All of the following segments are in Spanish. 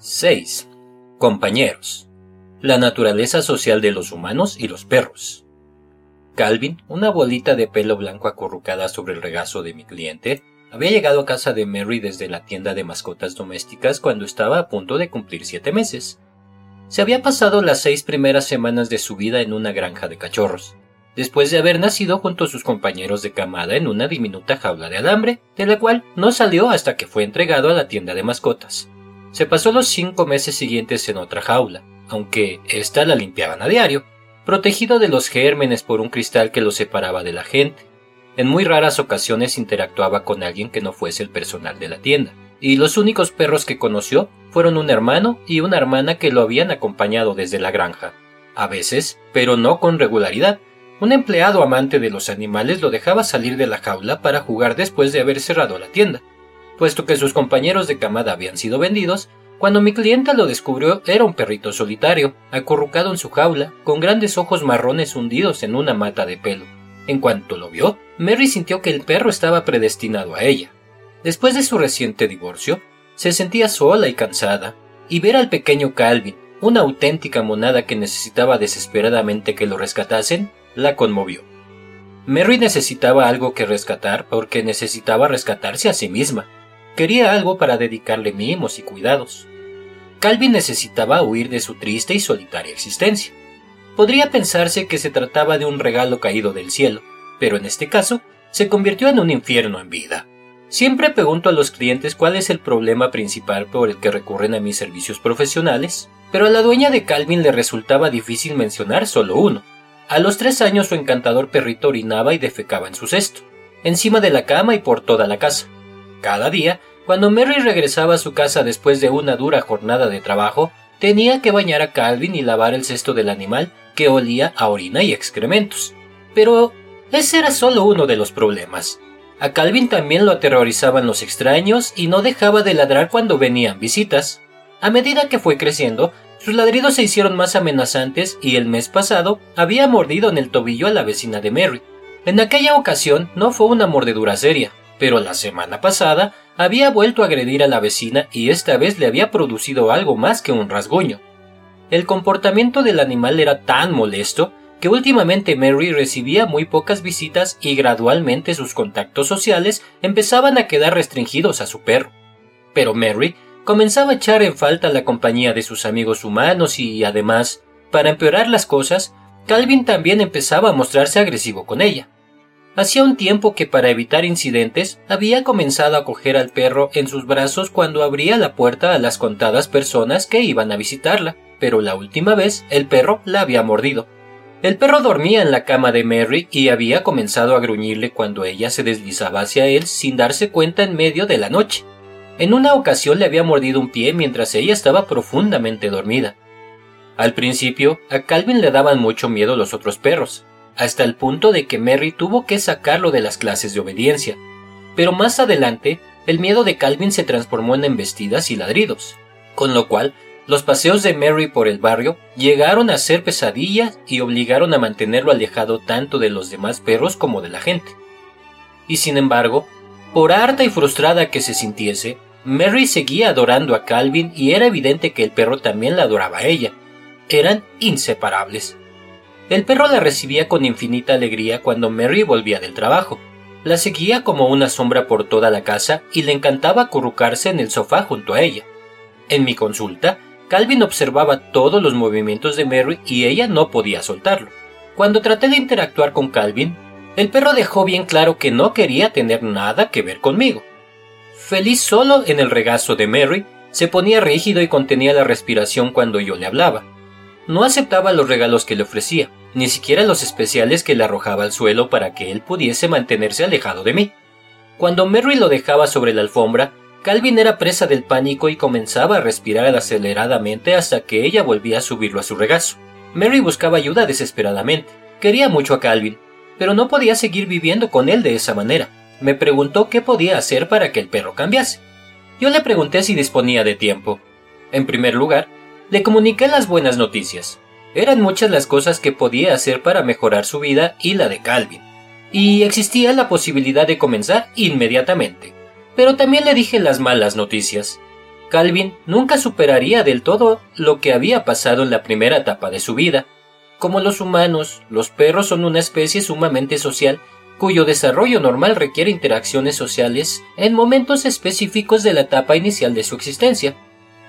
6. Compañeros. La naturaleza social de los humanos y los perros. Calvin, una bolita de pelo blanco acurrucada sobre el regazo de mi cliente, había llegado a casa de Mary desde la tienda de mascotas domésticas cuando estaba a punto de cumplir siete meses. Se había pasado las seis primeras semanas de su vida en una granja de cachorros, después de haber nacido junto a sus compañeros de camada en una diminuta jaula de alambre, de la cual no salió hasta que fue entregado a la tienda de mascotas. Se pasó los cinco meses siguientes en otra jaula, aunque ésta la limpiaban a diario, protegido de los gérmenes por un cristal que lo separaba de la gente. En muy raras ocasiones interactuaba con alguien que no fuese el personal de la tienda, y los únicos perros que conoció fueron un hermano y una hermana que lo habían acompañado desde la granja. A veces, pero no con regularidad, un empleado amante de los animales lo dejaba salir de la jaula para jugar después de haber cerrado la tienda puesto que sus compañeros de camada habían sido vendidos, cuando mi clienta lo descubrió era un perrito solitario, acurrucado en su jaula, con grandes ojos marrones hundidos en una mata de pelo. En cuanto lo vio, Mary sintió que el perro estaba predestinado a ella. Después de su reciente divorcio, se sentía sola y cansada, y ver al pequeño Calvin, una auténtica monada que necesitaba desesperadamente que lo rescatasen, la conmovió. Mary necesitaba algo que rescatar porque necesitaba rescatarse a sí misma, Quería algo para dedicarle mimos y cuidados. Calvin necesitaba huir de su triste y solitaria existencia. Podría pensarse que se trataba de un regalo caído del cielo, pero en este caso se convirtió en un infierno en vida. Siempre pregunto a los clientes cuál es el problema principal por el que recurren a mis servicios profesionales, pero a la dueña de Calvin le resultaba difícil mencionar solo uno. A los tres años su encantador perrito orinaba y defecaba en su cesto, encima de la cama y por toda la casa. Cada día cuando Mary regresaba a su casa después de una dura jornada de trabajo, tenía que bañar a Calvin y lavar el cesto del animal que olía a orina y excrementos. Pero ese era solo uno de los problemas. A Calvin también lo aterrorizaban los extraños y no dejaba de ladrar cuando venían visitas. A medida que fue creciendo, sus ladridos se hicieron más amenazantes y el mes pasado había mordido en el tobillo a la vecina de Mary. En aquella ocasión no fue una mordedura seria, pero la semana pasada había vuelto a agredir a la vecina y esta vez le había producido algo más que un rasguño. El comportamiento del animal era tan molesto que últimamente Mary recibía muy pocas visitas y gradualmente sus contactos sociales empezaban a quedar restringidos a su perro. Pero Mary comenzaba a echar en falta la compañía de sus amigos humanos y, además, para empeorar las cosas, Calvin también empezaba a mostrarse agresivo con ella. Hacía un tiempo que para evitar incidentes había comenzado a coger al perro en sus brazos cuando abría la puerta a las contadas personas que iban a visitarla, pero la última vez el perro la había mordido. El perro dormía en la cama de Mary y había comenzado a gruñirle cuando ella se deslizaba hacia él sin darse cuenta en medio de la noche. En una ocasión le había mordido un pie mientras ella estaba profundamente dormida. Al principio, a Calvin le daban mucho miedo los otros perros, hasta el punto de que Mary tuvo que sacarlo de las clases de obediencia. Pero más adelante, el miedo de Calvin se transformó en embestidas y ladridos, con lo cual los paseos de Mary por el barrio llegaron a ser pesadillas y obligaron a mantenerlo alejado tanto de los demás perros como de la gente. Y sin embargo, por harta y frustrada que se sintiese, Mary seguía adorando a Calvin y era evidente que el perro también la adoraba a ella. Eran inseparables. El perro la recibía con infinita alegría cuando Mary volvía del trabajo. La seguía como una sombra por toda la casa y le encantaba acurrucarse en el sofá junto a ella. En mi consulta, Calvin observaba todos los movimientos de Mary y ella no podía soltarlo. Cuando traté de interactuar con Calvin, el perro dejó bien claro que no quería tener nada que ver conmigo. Feliz solo en el regazo de Mary, se ponía rígido y contenía la respiración cuando yo le hablaba. No aceptaba los regalos que le ofrecía, ni siquiera los especiales que le arrojaba al suelo para que él pudiese mantenerse alejado de mí. Cuando Mary lo dejaba sobre la alfombra, Calvin era presa del pánico y comenzaba a respirar aceleradamente hasta que ella volvía a subirlo a su regazo. Mary buscaba ayuda desesperadamente. Quería mucho a Calvin, pero no podía seguir viviendo con él de esa manera. Me preguntó qué podía hacer para que el perro cambiase. Yo le pregunté si disponía de tiempo. En primer lugar, le comuniqué las buenas noticias. Eran muchas las cosas que podía hacer para mejorar su vida y la de Calvin, y existía la posibilidad de comenzar inmediatamente. Pero también le dije las malas noticias. Calvin nunca superaría del todo lo que había pasado en la primera etapa de su vida. Como los humanos, los perros son una especie sumamente social cuyo desarrollo normal requiere interacciones sociales en momentos específicos de la etapa inicial de su existencia.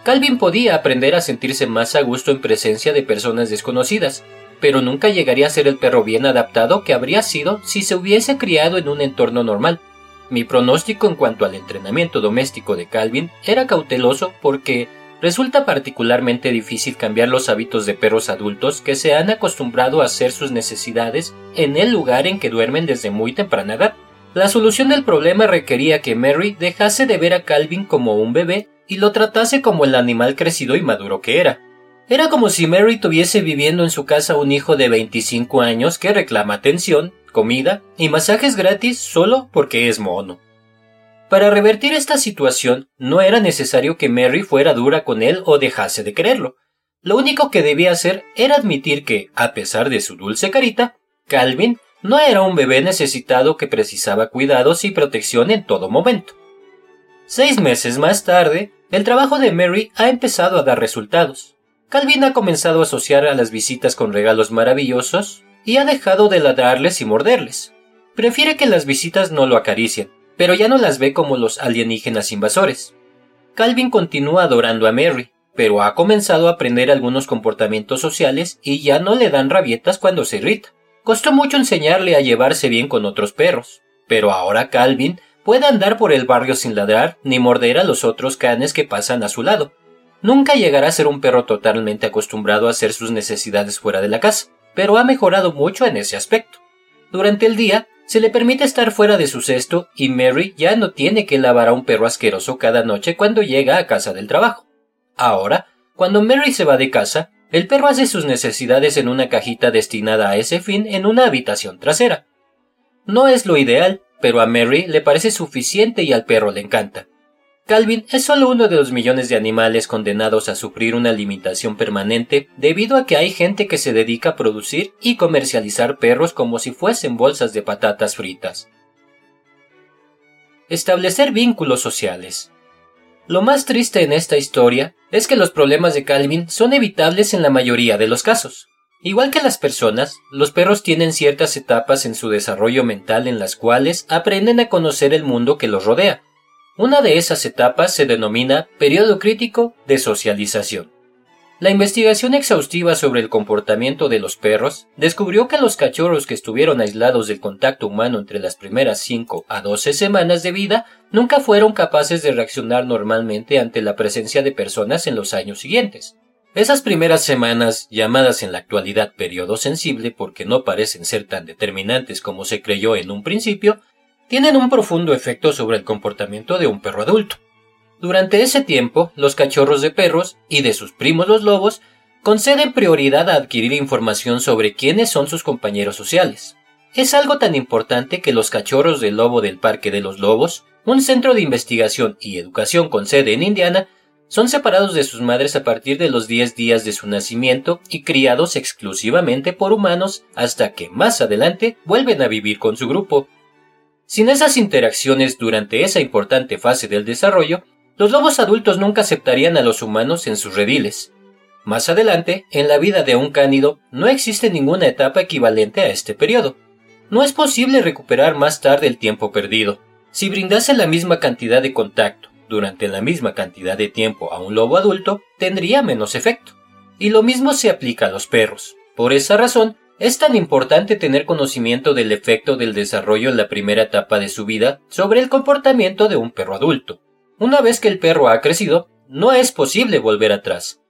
Calvin podía aprender a sentirse más a gusto en presencia de personas desconocidas, pero nunca llegaría a ser el perro bien adaptado que habría sido si se hubiese criado en un entorno normal. Mi pronóstico en cuanto al entrenamiento doméstico de Calvin era cauteloso porque resulta particularmente difícil cambiar los hábitos de perros adultos que se han acostumbrado a hacer sus necesidades en el lugar en que duermen desde muy temprana edad. La solución del problema requería que Mary dejase de ver a Calvin como un bebé y lo tratase como el animal crecido y maduro que era. Era como si Mary tuviese viviendo en su casa un hijo de 25 años que reclama atención, comida y masajes gratis solo porque es mono. Para revertir esta situación no era necesario que Mary fuera dura con él o dejase de quererlo. Lo único que debía hacer era admitir que, a pesar de su dulce carita, Calvin no era un bebé necesitado que precisaba cuidados y protección en todo momento. Seis meses más tarde, el trabajo de Mary ha empezado a dar resultados. Calvin ha comenzado a asociar a las visitas con regalos maravillosos y ha dejado de ladrarles y morderles. Prefiere que las visitas no lo acaricien, pero ya no las ve como los alienígenas invasores. Calvin continúa adorando a Mary, pero ha comenzado a aprender algunos comportamientos sociales y ya no le dan rabietas cuando se irrita. Costó mucho enseñarle a llevarse bien con otros perros, pero ahora Calvin puede andar por el barrio sin ladrar ni morder a los otros canes que pasan a su lado. Nunca llegará a ser un perro totalmente acostumbrado a hacer sus necesidades fuera de la casa, pero ha mejorado mucho en ese aspecto. Durante el día, se le permite estar fuera de su cesto y Mary ya no tiene que lavar a un perro asqueroso cada noche cuando llega a casa del trabajo. Ahora, cuando Mary se va de casa, el perro hace sus necesidades en una cajita destinada a ese fin en una habitación trasera. No es lo ideal, pero a Mary le parece suficiente y al perro le encanta. Calvin es solo uno de los millones de animales condenados a sufrir una limitación permanente debido a que hay gente que se dedica a producir y comercializar perros como si fuesen bolsas de patatas fritas. Establecer vínculos sociales. Lo más triste en esta historia es que los problemas de Calvin son evitables en la mayoría de los casos. Igual que las personas, los perros tienen ciertas etapas en su desarrollo mental en las cuales aprenden a conocer el mundo que los rodea. Una de esas etapas se denomina periodo crítico de socialización. La investigación exhaustiva sobre el comportamiento de los perros descubrió que los cachorros que estuvieron aislados del contacto humano entre las primeras 5 a 12 semanas de vida nunca fueron capaces de reaccionar normalmente ante la presencia de personas en los años siguientes. Esas primeras semanas, llamadas en la actualidad periodo sensible porque no parecen ser tan determinantes como se creyó en un principio, tienen un profundo efecto sobre el comportamiento de un perro adulto. Durante ese tiempo, los cachorros de perros y de sus primos los lobos conceden prioridad a adquirir información sobre quiénes son sus compañeros sociales. Es algo tan importante que los cachorros del lobo del Parque de los Lobos, un centro de investigación y educación con sede en Indiana, son separados de sus madres a partir de los 10 días de su nacimiento y criados exclusivamente por humanos hasta que más adelante vuelven a vivir con su grupo. Sin esas interacciones durante esa importante fase del desarrollo, los lobos adultos nunca aceptarían a los humanos en sus rediles. Más adelante, en la vida de un cánido, no existe ninguna etapa equivalente a este periodo. No es posible recuperar más tarde el tiempo perdido. Si brindase la misma cantidad de contacto, durante la misma cantidad de tiempo a un lobo adulto, tendría menos efecto. Y lo mismo se aplica a los perros. Por esa razón, es tan importante tener conocimiento del efecto del desarrollo en la primera etapa de su vida sobre el comportamiento de un perro adulto. Una vez que el perro ha crecido, no es posible volver atrás.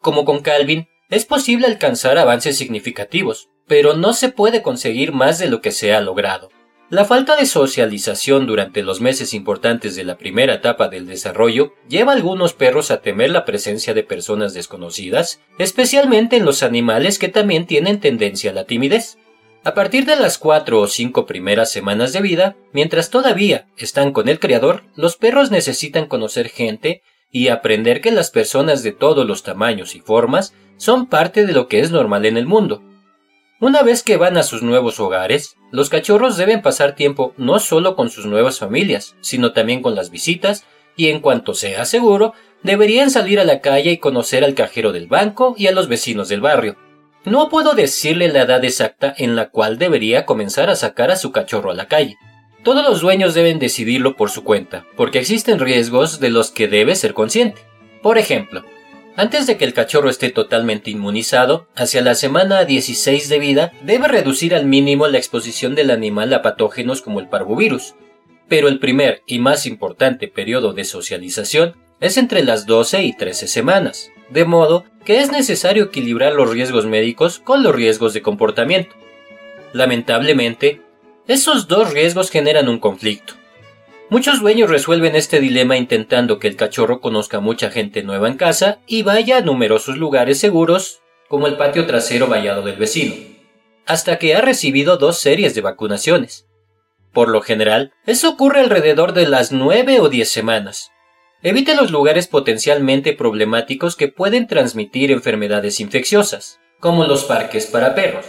Como con Calvin, es posible alcanzar avances significativos, pero no se puede conseguir más de lo que se ha logrado. La falta de socialización durante los meses importantes de la primera etapa del desarrollo lleva a algunos perros a temer la presencia de personas desconocidas, especialmente en los animales que también tienen tendencia a la timidez. A partir de las cuatro o cinco primeras semanas de vida, mientras todavía están con el criador, los perros necesitan conocer gente y aprender que las personas de todos los tamaños y formas son parte de lo que es normal en el mundo, una vez que van a sus nuevos hogares, los cachorros deben pasar tiempo no solo con sus nuevas familias, sino también con las visitas y en cuanto sea seguro, deberían salir a la calle y conocer al cajero del banco y a los vecinos del barrio. No puedo decirle la edad exacta en la cual debería comenzar a sacar a su cachorro a la calle. Todos los dueños deben decidirlo por su cuenta, porque existen riesgos de los que debe ser consciente. Por ejemplo, antes de que el cachorro esté totalmente inmunizado, hacia la semana 16 de vida, debe reducir al mínimo la exposición del animal a patógenos como el parvovirus. Pero el primer y más importante periodo de socialización es entre las 12 y 13 semanas, de modo que es necesario equilibrar los riesgos médicos con los riesgos de comportamiento. Lamentablemente, esos dos riesgos generan un conflicto. Muchos dueños resuelven este dilema intentando que el cachorro conozca mucha gente nueva en casa y vaya a numerosos lugares seguros, como el patio trasero vallado del vecino, hasta que ha recibido dos series de vacunaciones. Por lo general, eso ocurre alrededor de las nueve o diez semanas. Evite los lugares potencialmente problemáticos que pueden transmitir enfermedades infecciosas, como los parques para perros,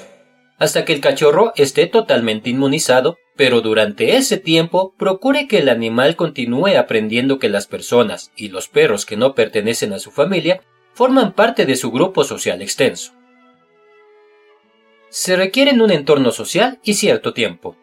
hasta que el cachorro esté totalmente inmunizado pero durante ese tiempo procure que el animal continúe aprendiendo que las personas y los perros que no pertenecen a su familia forman parte de su grupo social extenso. Se requieren un entorno social y cierto tiempo.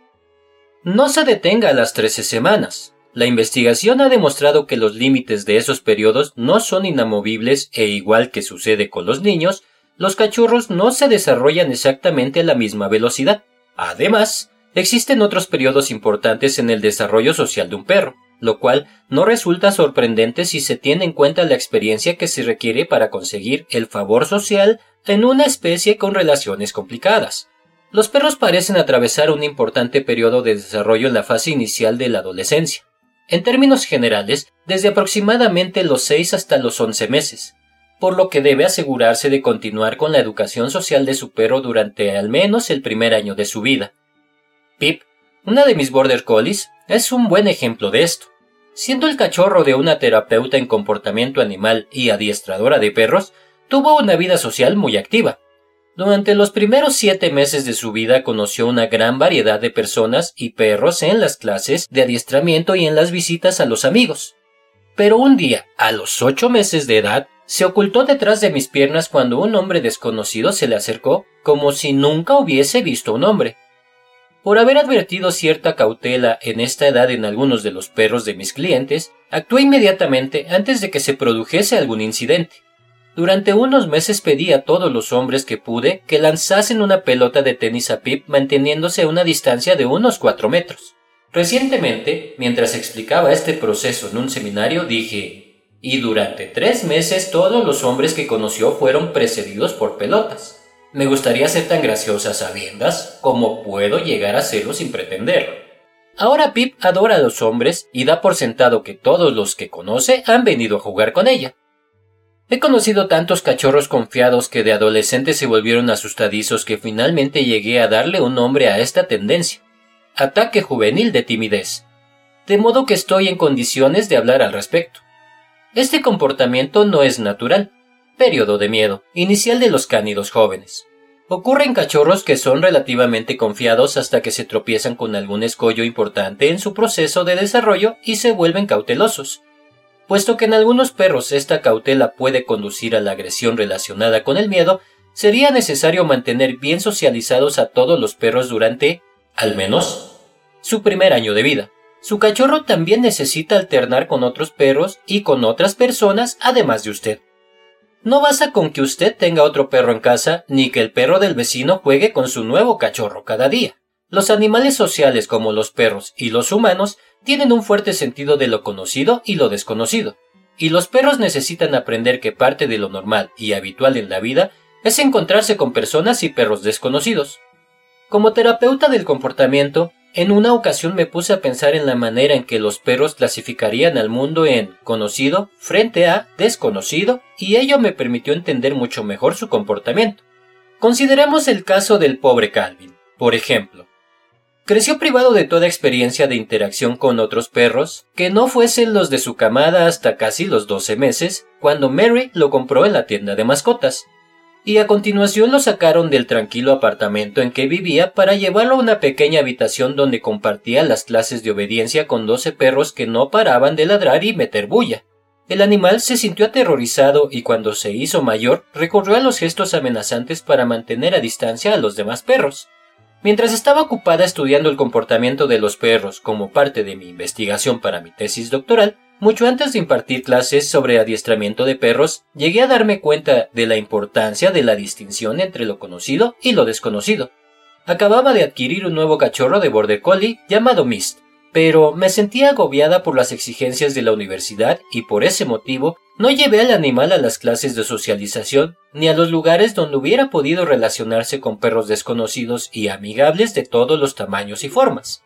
No se detenga a las 13 semanas. La investigación ha demostrado que los límites de esos periodos no son inamovibles e igual que sucede con los niños, los cachorros no se desarrollan exactamente a la misma velocidad. Además, Existen otros periodos importantes en el desarrollo social de un perro, lo cual no resulta sorprendente si se tiene en cuenta la experiencia que se requiere para conseguir el favor social en una especie con relaciones complicadas. Los perros parecen atravesar un importante periodo de desarrollo en la fase inicial de la adolescencia. En términos generales, desde aproximadamente los 6 hasta los 11 meses, por lo que debe asegurarse de continuar con la educación social de su perro durante al menos el primer año de su vida. Pip, una de mis border collies, es un buen ejemplo de esto. Siendo el cachorro de una terapeuta en comportamiento animal y adiestradora de perros, tuvo una vida social muy activa. Durante los primeros siete meses de su vida conoció una gran variedad de personas y perros en las clases de adiestramiento y en las visitas a los amigos. Pero un día, a los ocho meses de edad, se ocultó detrás de mis piernas cuando un hombre desconocido se le acercó como si nunca hubiese visto un hombre. Por haber advertido cierta cautela en esta edad en algunos de los perros de mis clientes, actué inmediatamente antes de que se produjese algún incidente. Durante unos meses pedí a todos los hombres que pude que lanzasen una pelota de tenis a Pip manteniéndose a una distancia de unos cuatro metros. Recientemente, mientras explicaba este proceso en un seminario, dije, y durante tres meses todos los hombres que conoció fueron precedidos por pelotas. Me gustaría ser tan graciosa sabiendas como puedo llegar a serlo sin pretenderlo. Ahora Pip adora a los hombres y da por sentado que todos los que conoce han venido a jugar con ella. He conocido tantos cachorros confiados que de adolescentes se volvieron asustadizos que finalmente llegué a darle un nombre a esta tendencia. Ataque juvenil de timidez. De modo que estoy en condiciones de hablar al respecto. Este comportamiento no es natural, Periodo de miedo, inicial de los cánidos jóvenes. Ocurre en cachorros que son relativamente confiados hasta que se tropiezan con algún escollo importante en su proceso de desarrollo y se vuelven cautelosos. Puesto que en algunos perros esta cautela puede conducir a la agresión relacionada con el miedo, sería necesario mantener bien socializados a todos los perros durante, al menos, su primer año de vida. Su cachorro también necesita alternar con otros perros y con otras personas además de usted. No basta con que usted tenga otro perro en casa, ni que el perro del vecino juegue con su nuevo cachorro cada día. Los animales sociales como los perros y los humanos tienen un fuerte sentido de lo conocido y lo desconocido, y los perros necesitan aprender que parte de lo normal y habitual en la vida es encontrarse con personas y perros desconocidos. Como terapeuta del comportamiento, en una ocasión me puse a pensar en la manera en que los perros clasificarían al mundo en conocido frente a desconocido y ello me permitió entender mucho mejor su comportamiento. Consideremos el caso del pobre Calvin, por ejemplo. Creció privado de toda experiencia de interacción con otros perros, que no fuesen los de su camada hasta casi los 12 meses, cuando Mary lo compró en la tienda de mascotas y a continuación lo sacaron del tranquilo apartamento en que vivía para llevarlo a una pequeña habitación donde compartía las clases de obediencia con doce perros que no paraban de ladrar y meter bulla. El animal se sintió aterrorizado y cuando se hizo mayor recurrió a los gestos amenazantes para mantener a distancia a los demás perros. Mientras estaba ocupada estudiando el comportamiento de los perros como parte de mi investigación para mi tesis doctoral, mucho antes de impartir clases sobre adiestramiento de perros, llegué a darme cuenta de la importancia de la distinción entre lo conocido y lo desconocido. Acababa de adquirir un nuevo cachorro de border collie llamado Mist, pero me sentía agobiada por las exigencias de la universidad y por ese motivo no llevé al animal a las clases de socialización ni a los lugares donde hubiera podido relacionarse con perros desconocidos y amigables de todos los tamaños y formas.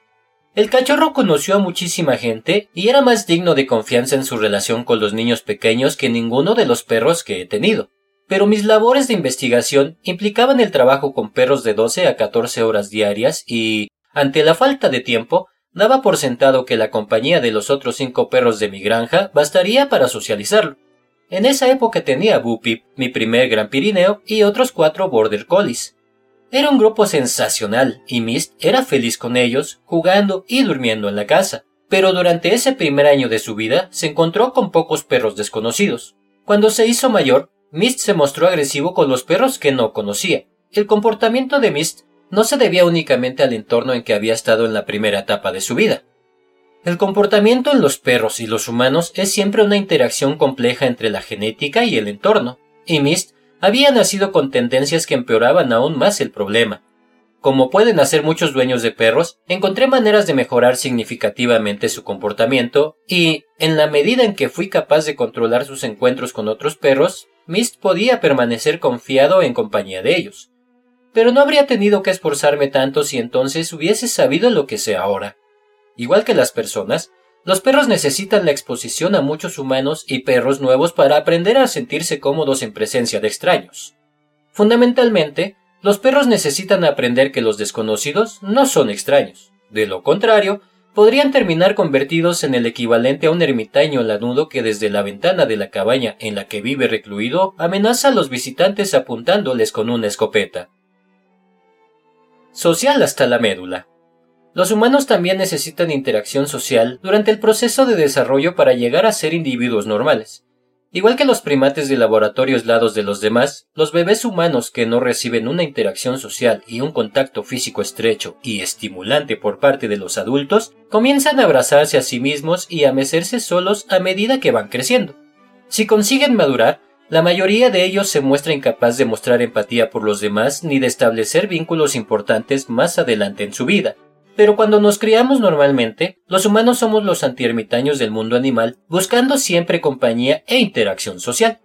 El cachorro conoció a muchísima gente y era más digno de confianza en su relación con los niños pequeños que ninguno de los perros que he tenido. Pero mis labores de investigación implicaban el trabajo con perros de 12 a 14 horas diarias y, ante la falta de tiempo, daba por sentado que la compañía de los otros cinco perros de mi granja bastaría para socializarlo. En esa época tenía Bupi, mi primer gran pirineo, y otros cuatro border collies. Era un grupo sensacional y Mist era feliz con ellos, jugando y durmiendo en la casa. Pero durante ese primer año de su vida se encontró con pocos perros desconocidos. Cuando se hizo mayor, Mist se mostró agresivo con los perros que no conocía. El comportamiento de Mist no se debía únicamente al entorno en que había estado en la primera etapa de su vida. El comportamiento en los perros y los humanos es siempre una interacción compleja entre la genética y el entorno, y Mist había nacido con tendencias que empeoraban aún más el problema. Como pueden hacer muchos dueños de perros, encontré maneras de mejorar significativamente su comportamiento y, en la medida en que fui capaz de controlar sus encuentros con otros perros, Mist podía permanecer confiado en compañía de ellos. Pero no habría tenido que esforzarme tanto si entonces hubiese sabido lo que sé ahora. Igual que las personas, los perros necesitan la exposición a muchos humanos y perros nuevos para aprender a sentirse cómodos en presencia de extraños. Fundamentalmente, los perros necesitan aprender que los desconocidos no son extraños. De lo contrario, podrían terminar convertidos en el equivalente a un ermitaño lanudo que desde la ventana de la cabaña en la que vive recluido amenaza a los visitantes apuntándoles con una escopeta. Social hasta la médula. Los humanos también necesitan interacción social durante el proceso de desarrollo para llegar a ser individuos normales. Igual que los primates de laboratorio aislados de los demás, los bebés humanos que no reciben una interacción social y un contacto físico estrecho y estimulante por parte de los adultos, comienzan a abrazarse a sí mismos y a mecerse solos a medida que van creciendo. Si consiguen madurar, la mayoría de ellos se muestra incapaz de mostrar empatía por los demás ni de establecer vínculos importantes más adelante en su vida, pero cuando nos criamos normalmente, los humanos somos los antiermitaños del mundo animal, buscando siempre compañía e interacción social.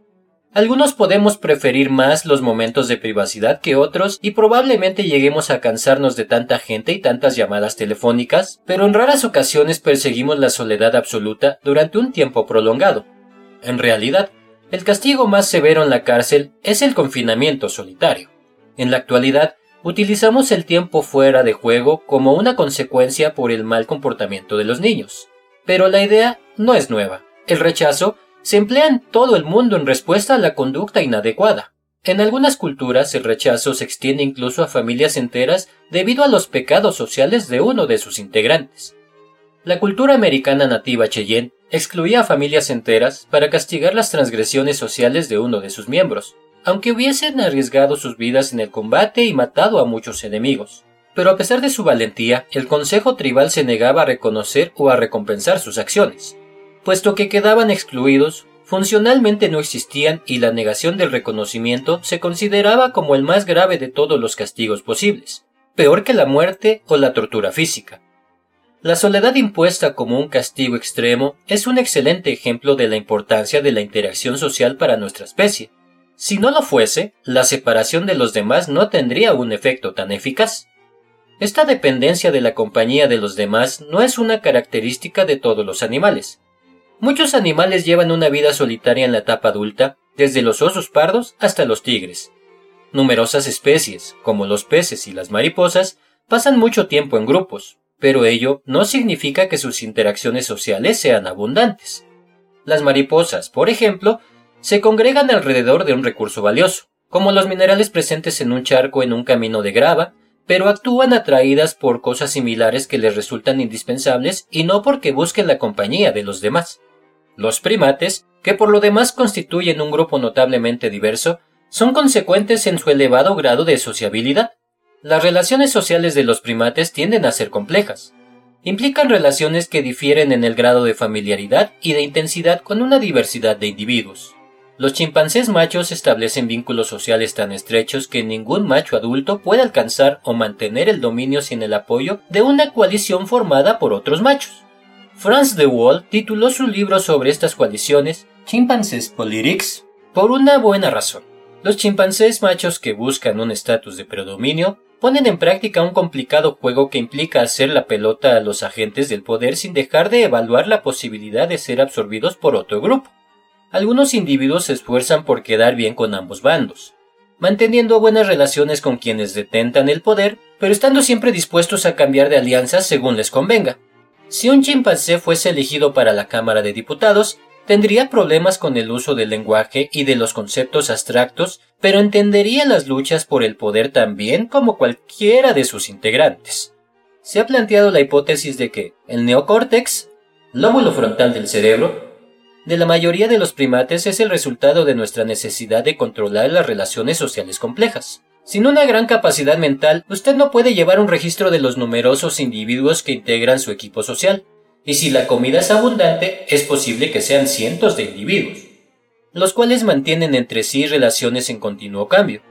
Algunos podemos preferir más los momentos de privacidad que otros y probablemente lleguemos a cansarnos de tanta gente y tantas llamadas telefónicas, pero en raras ocasiones perseguimos la soledad absoluta durante un tiempo prolongado. En realidad, el castigo más severo en la cárcel es el confinamiento solitario. En la actualidad, utilizamos el tiempo fuera de juego como una consecuencia por el mal comportamiento de los niños. Pero la idea no es nueva. El rechazo se emplea en todo el mundo en respuesta a la conducta inadecuada. En algunas culturas el rechazo se extiende incluso a familias enteras debido a los pecados sociales de uno de sus integrantes. La cultura americana nativa Cheyenne excluía a familias enteras para castigar las transgresiones sociales de uno de sus miembros, aunque hubiesen arriesgado sus vidas en el combate y matado a muchos enemigos. Pero a pesar de su valentía, el Consejo Tribal se negaba a reconocer o a recompensar sus acciones. Puesto que quedaban excluidos, funcionalmente no existían y la negación del reconocimiento se consideraba como el más grave de todos los castigos posibles, peor que la muerte o la tortura física. La soledad impuesta como un castigo extremo es un excelente ejemplo de la importancia de la interacción social para nuestra especie, si no lo fuese, la separación de los demás no tendría un efecto tan eficaz. Esta dependencia de la compañía de los demás no es una característica de todos los animales. Muchos animales llevan una vida solitaria en la etapa adulta, desde los osos pardos hasta los tigres. Numerosas especies, como los peces y las mariposas, pasan mucho tiempo en grupos, pero ello no significa que sus interacciones sociales sean abundantes. Las mariposas, por ejemplo, se congregan alrededor de un recurso valioso, como los minerales presentes en un charco en un camino de grava, pero actúan atraídas por cosas similares que les resultan indispensables y no porque busquen la compañía de los demás. Los primates que por lo demás constituyen un grupo notablemente diverso, son consecuentes en su elevado grado de sociabilidad. Las relaciones sociales de los primates tienden a ser complejas. Implican relaciones que difieren en el grado de familiaridad y de intensidad con una diversidad de individuos. Los chimpancés machos establecen vínculos sociales tan estrechos que ningún macho adulto puede alcanzar o mantener el dominio sin el apoyo de una coalición formada por otros machos. Franz de Waal tituló su libro sobre estas coaliciones Chimpanzés Politics por una buena razón. Los chimpancés machos que buscan un estatus de predominio ponen en práctica un complicado juego que implica hacer la pelota a los agentes del poder sin dejar de evaluar la posibilidad de ser absorbidos por otro grupo. Algunos individuos se esfuerzan por quedar bien con ambos bandos, manteniendo buenas relaciones con quienes detentan el poder, pero estando siempre dispuestos a cambiar de alianzas según les convenga. Si un chimpancé fuese elegido para la Cámara de Diputados, tendría problemas con el uso del lenguaje y de los conceptos abstractos, pero entendería las luchas por el poder tan bien como cualquiera de sus integrantes. Se ha planteado la hipótesis de que el neocórtex, lóbulo frontal del cerebro, de la mayoría de los primates es el resultado de nuestra necesidad de controlar las relaciones sociales complejas. Sin una gran capacidad mental, usted no puede llevar un registro de los numerosos individuos que integran su equipo social, y si la comida es abundante, es posible que sean cientos de individuos, los cuales mantienen entre sí relaciones en continuo cambio.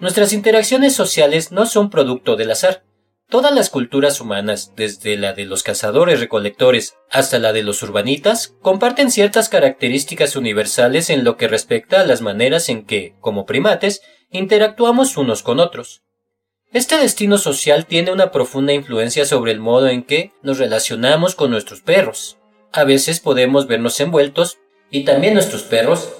Nuestras interacciones sociales no son producto del azar, Todas las culturas humanas, desde la de los cazadores recolectores hasta la de los urbanitas, comparten ciertas características universales en lo que respecta a las maneras en que, como primates, interactuamos unos con otros. Este destino social tiene una profunda influencia sobre el modo en que nos relacionamos con nuestros perros. A veces podemos vernos envueltos, y también nuestros perros,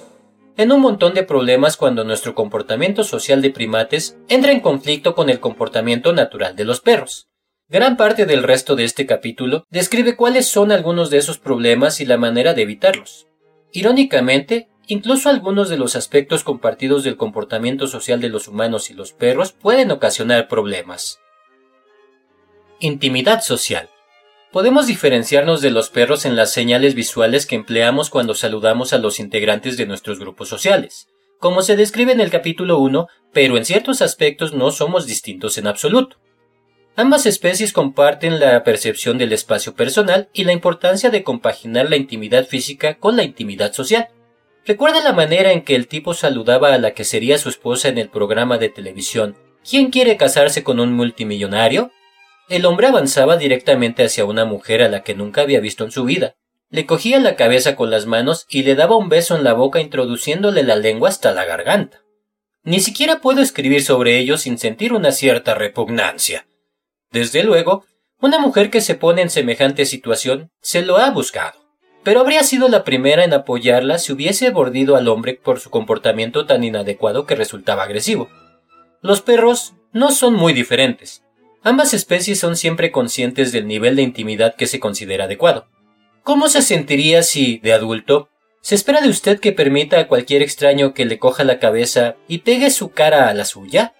en un montón de problemas cuando nuestro comportamiento social de primates entra en conflicto con el comportamiento natural de los perros. Gran parte del resto de este capítulo describe cuáles son algunos de esos problemas y la manera de evitarlos. Irónicamente, incluso algunos de los aspectos compartidos del comportamiento social de los humanos y los perros pueden ocasionar problemas. Intimidad social. Podemos diferenciarnos de los perros en las señales visuales que empleamos cuando saludamos a los integrantes de nuestros grupos sociales, como se describe en el capítulo 1, pero en ciertos aspectos no somos distintos en absoluto. Ambas especies comparten la percepción del espacio personal y la importancia de compaginar la intimidad física con la intimidad social. ¿Recuerda la manera en que el tipo saludaba a la que sería su esposa en el programa de televisión ¿Quién quiere casarse con un multimillonario? El hombre avanzaba directamente hacia una mujer a la que nunca había visto en su vida. Le cogía la cabeza con las manos y le daba un beso en la boca introduciéndole la lengua hasta la garganta. Ni siquiera puedo escribir sobre ello sin sentir una cierta repugnancia. Desde luego, una mujer que se pone en semejante situación se lo ha buscado. Pero habría sido la primera en apoyarla si hubiese mordido al hombre por su comportamiento tan inadecuado que resultaba agresivo. Los perros no son muy diferentes. Ambas especies son siempre conscientes del nivel de intimidad que se considera adecuado. ¿Cómo se sentiría si, de adulto, se espera de usted que permita a cualquier extraño que le coja la cabeza y pegue su cara a la suya?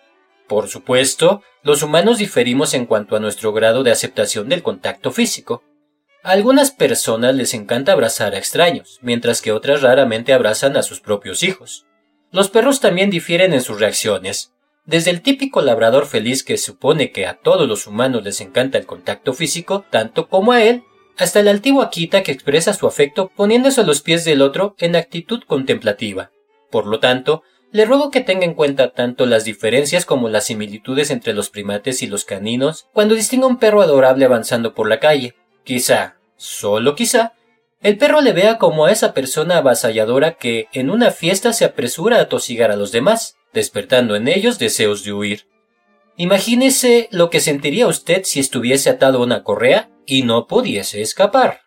Por supuesto, los humanos diferimos en cuanto a nuestro grado de aceptación del contacto físico. A algunas personas les encanta abrazar a extraños, mientras que otras raramente abrazan a sus propios hijos. Los perros también difieren en sus reacciones, desde el típico labrador feliz que supone que a todos los humanos les encanta el contacto físico, tanto como a él, hasta el altivo Akita que expresa su afecto poniéndose a los pies del otro en actitud contemplativa. Por lo tanto, le ruego que tenga en cuenta tanto las diferencias como las similitudes entre los primates y los caninos cuando distinga un perro adorable avanzando por la calle. Quizá, solo quizá, el perro le vea como a esa persona avasalladora que en una fiesta se apresura a tosigar a los demás, despertando en ellos deseos de huir. Imagínese lo que sentiría usted si estuviese atado a una correa y no pudiese escapar.